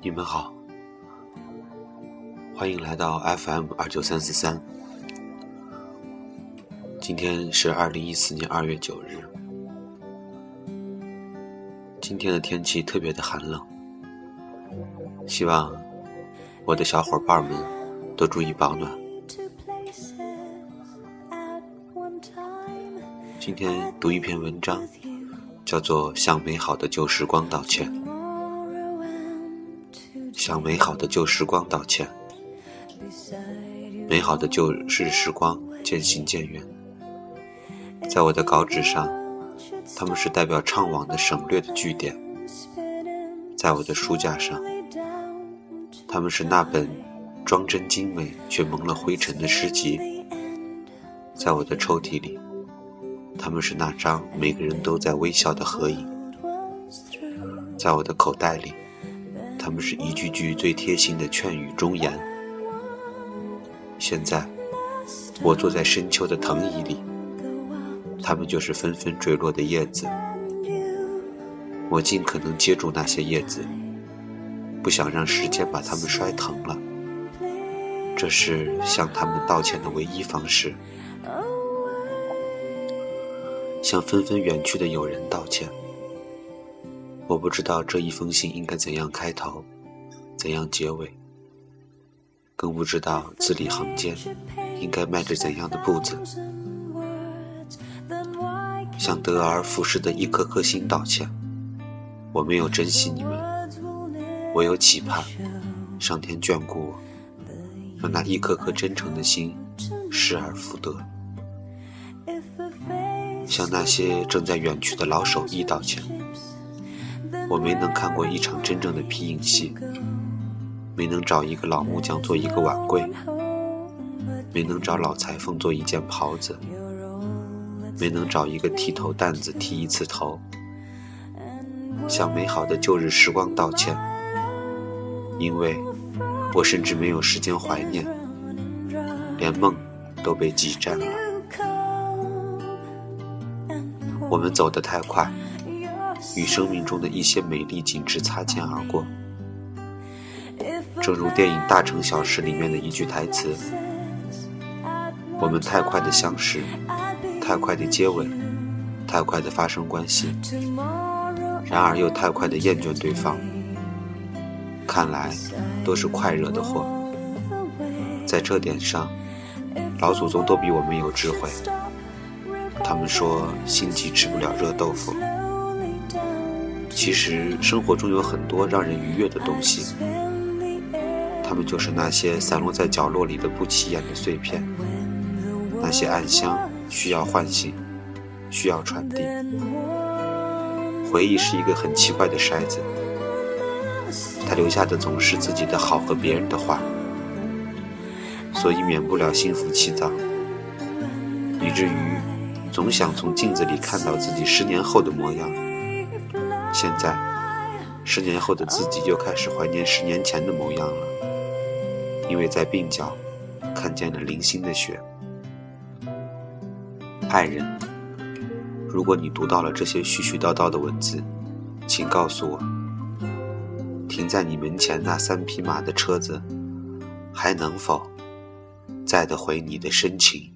你们好，欢迎来到 FM 二九三四三。今天是二零一四年二月九日，今天的天气特别的寒冷，希望我的小伙伴们都注意保暖。今天读一篇文章，叫做《向美好的旧时光道歉》。向美好的旧时光道歉。美好的旧日时光渐行渐远，在我的稿纸上，他们是代表怅惘的省略的句点；在我的书架上，他们是那本装帧精美却蒙了灰尘的诗集；在我的抽屉里。他们是那张每个人都在微笑的合影，在我的口袋里，他们是一句句最贴心的劝语忠言。现在，我坐在深秋的藤椅里，他们就是纷纷坠落的叶子。我尽可能接住那些叶子，不想让时间把它们摔疼了。这是向他们道歉的唯一方式。向纷纷远去的友人道歉。我不知道这一封信应该怎样开头，怎样结尾，更不知道字里行间应该迈着怎样的步子。向得而复失的一颗颗心道歉。我没有珍惜你们，我有期盼，上天眷顾我，让那一颗颗真诚的心失而复得。向那些正在远去的老手艺道歉。我没能看过一场真正的皮影戏，没能找一个老木匠做一个碗柜，没能找老裁缝做一件袍子，没能找一个剃头担子剃一次头。向美好的旧日时光道歉，因为我甚至没有时间怀念，连梦都被挤占了。我们走得太快，与生命中的一些美丽景致擦肩而过。正如电影《大城小事》里面的一句台词：“我们太快的相识，太快的接吻，太快的发生关系，然而又太快的厌倦对方。看来都是快惹的祸。在这点上，老祖宗都比我们有智慧。”他们说心急吃不了热豆腐。其实生活中有很多让人愉悦的东西，它们就是那些散落在角落里的不起眼的碎片，那些暗香需要唤醒，需要传递。回忆是一个很奇怪的筛子，它留下的总是自己的好和别人的坏，所以免不了心浮气躁，以至于。总想从镜子里看到自己十年后的模样。现在，十年后的自己又开始怀念十年前的模样了，因为在鬓角看见了零星的雪。爱人，如果你读到了这些絮絮叨叨的文字，请告诉我，停在你门前那三匹马的车子，还能否载得回你的深情？